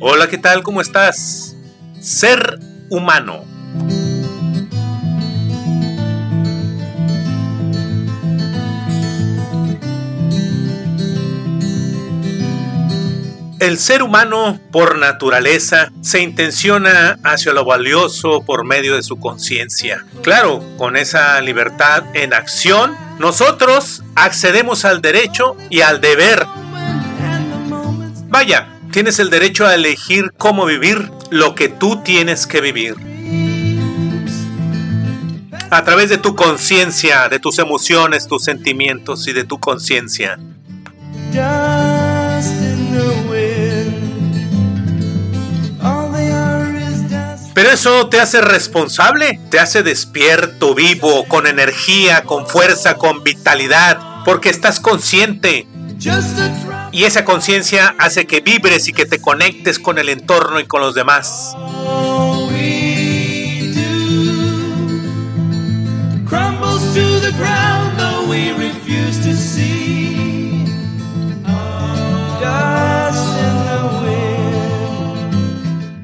Hola, ¿qué tal? ¿Cómo estás? Ser humano. El ser humano, por naturaleza, se intenciona hacia lo valioso por medio de su conciencia. Claro, con esa libertad en acción, nosotros accedemos al derecho y al deber. Vaya, tienes el derecho a elegir cómo vivir lo que tú tienes que vivir. A través de tu conciencia, de tus emociones, tus sentimientos y de tu conciencia. Pero eso te hace responsable, te hace despierto, vivo, con energía, con fuerza, con vitalidad, porque estás consciente. Y esa conciencia hace que vibres y que te conectes con el entorno y con los demás.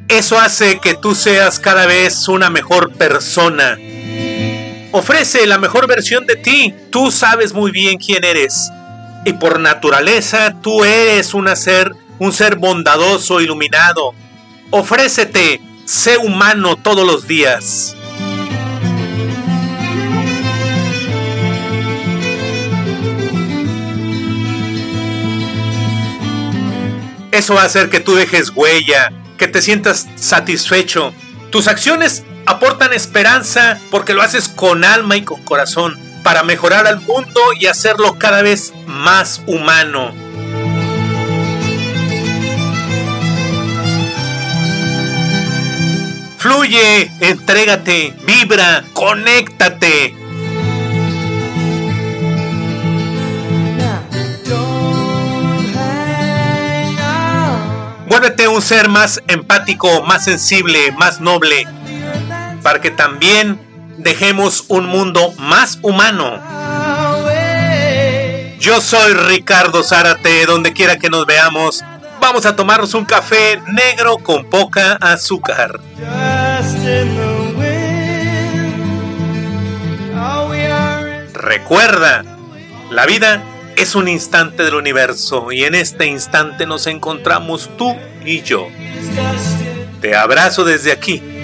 Eso hace que tú seas cada vez una mejor persona. Ofrece la mejor versión de ti. Tú sabes muy bien quién eres. Y por naturaleza tú eres una ser, un ser bondadoso, iluminado. Ofrécete, sé humano todos los días. Eso va a hacer que tú dejes huella, que te sientas satisfecho. Tus acciones aportan esperanza porque lo haces con alma y con corazón para mejorar al mundo y hacerlo cada vez más humano. Fluye, entrégate, vibra, conéctate. Vuélvete un ser más empático, más sensible, más noble, para que también dejemos un mundo más humano. Yo soy Ricardo Zárate, donde quiera que nos veamos, vamos a tomarnos un café negro con poca azúcar. Recuerda, la vida es un instante del universo y en este instante nos encontramos tú y yo. Te abrazo desde aquí